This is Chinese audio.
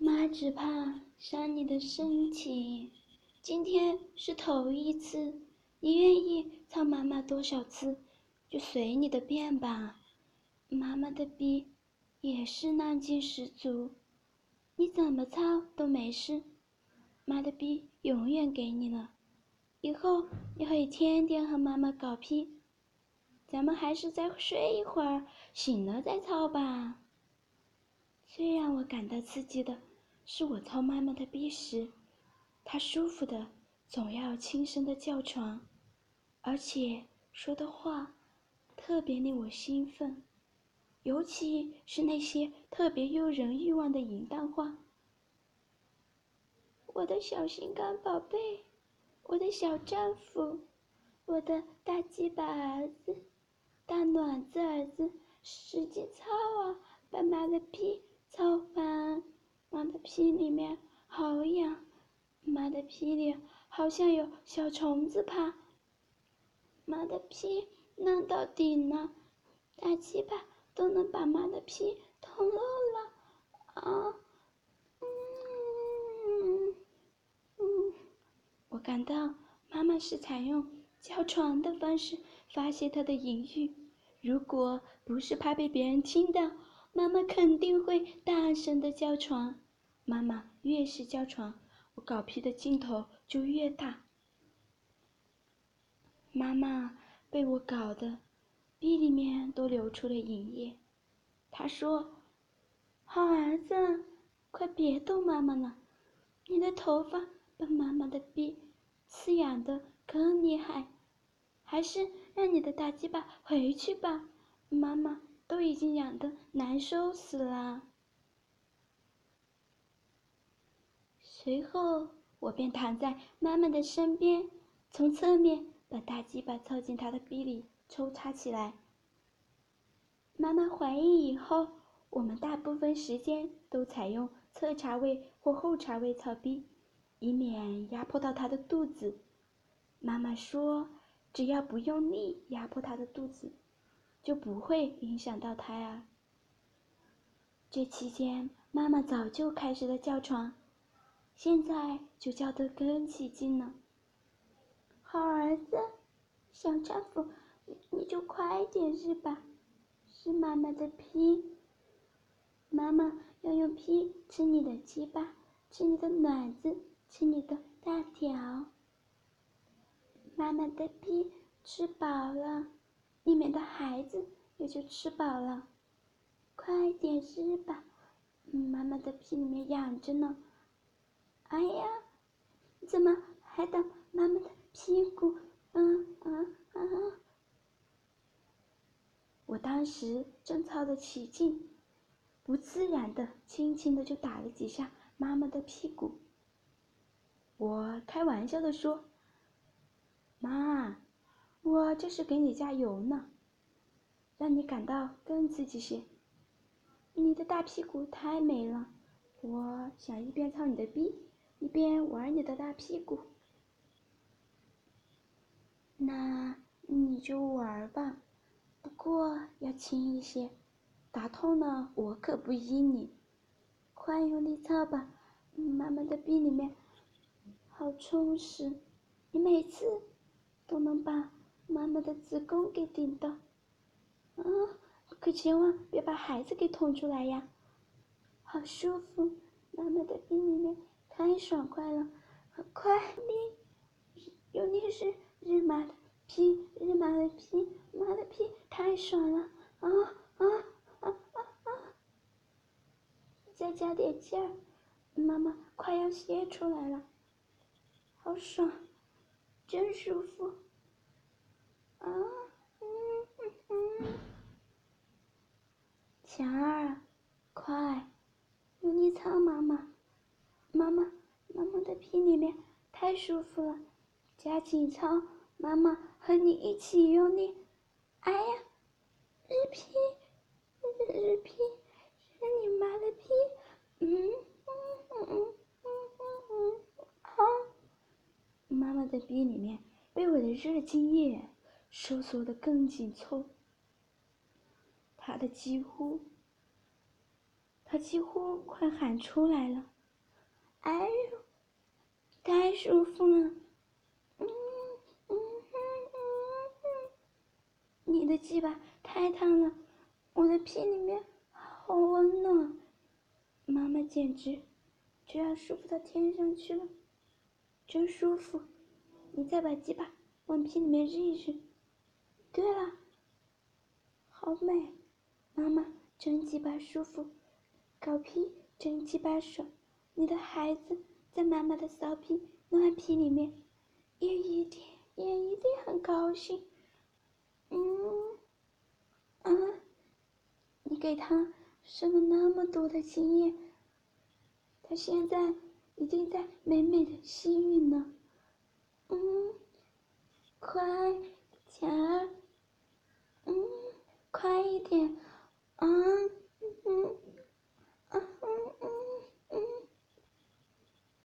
妈只怕伤你的身体。今天是头一次，你愿意操妈妈多少次，就随你的便吧。妈妈的逼也是浪劲十足，你怎么操都没事。妈的逼永远给你了，以后你可以天天和妈妈搞屁。咱们还是再睡一会儿，醒了再操吧。最让我感到刺激的是，我操妈妈的逼时，她舒服的总要轻声的叫床，而且说的话特别令我兴奋，尤其是那些特别诱人欲望的淫荡话。我的小心肝宝贝，我的小丈夫，我的大鸡巴儿子。大卵子儿子，使劲操啊！把妈的屁操翻！屁里面好痒，妈的屁里好像有小虫子爬。妈的屁烂到底了，大鸡巴都能把妈的屁捅漏了啊！嗯嗯，我感到妈妈是采用叫床的方式。发泄她的淫欲，如果不是怕被别人听到，妈妈肯定会大声的叫床。妈妈越是叫床，我搞屁的劲头就越大。妈妈被我搞得，鼻里面都流出了淫液。她说：“好儿子，快别逗妈妈了，你的头发把妈妈的鼻刺痒的更厉害。”还是让你的大鸡巴回去吧，妈妈都已经痒得难受死了。随后，我便躺在妈妈的身边，从侧面把大鸡巴凑进她的逼里抽插起来。妈妈怀孕以后，我们大部分时间都采用侧插位或后插位操逼，以免压迫到她的肚子。妈妈说。只要不用力压迫她的肚子，就不会影响到胎儿。这期间，妈妈早就开始了叫床，现在就叫得更起劲了。好儿子，小丈夫，你你就快点是吧？是妈妈的屁，妈妈要用屁吃你的鸡巴，吃你的卵子，吃你的大条。妈妈的屁吃饱了，里面的孩子也就吃饱了。快点吃吧，妈妈的屁里面痒着呢。哎呀，怎么还打妈妈的屁股？嗯嗯嗯。我当时正操得起劲，不自然的轻轻的就打了几下妈妈的屁股。我开玩笑的说。妈，我这是给你加油呢，让你感到更刺激些。你的大屁股太美了，我想一边操你的逼，一边玩你的大屁股。那你就玩吧，不过要轻一些，打痛了我可不依你。快用力操吧，妈妈的逼里面好充实，你每次。都能把妈妈的子宫给顶到，啊！可千万别把孩子给捅出来呀！好舒服，妈妈的逼里面太爽快了，快力，用力是日妈的屁，日妈的屁，妈的屁太爽了，啊啊啊啊啊！再加点劲儿，妈妈快要泄出来了，好爽！真舒服，啊，嗯嗯嗯，强儿，快，用力操妈妈，妈妈，妈妈的屁里面太舒服了，加紧操，妈妈和你一起用力，哎呀，日屁，日屁，是你妈的屁，嗯嗯嗯嗯嗯嗯啊。妈妈的逼里面被我的热精液收缩的更紧凑，她的几乎，他几乎快喊出来了。哎呦，太舒服了！嗯嗯嗯嗯，你的鸡巴太烫了，我的屁里面好温暖，妈妈简直就要舒服到天上去了，真舒服！你再把鸡巴往屁里面扔一扔。对了，好美，妈妈真鸡巴舒服，搞屁真鸡巴爽。你的孩子在妈妈的骚屁暖屁里面，也一定也一定很高兴。嗯，啊，你给他生了那么多的经验，他现在一定在美美的吸吮呢。嗯，快点儿，嗯，快一点，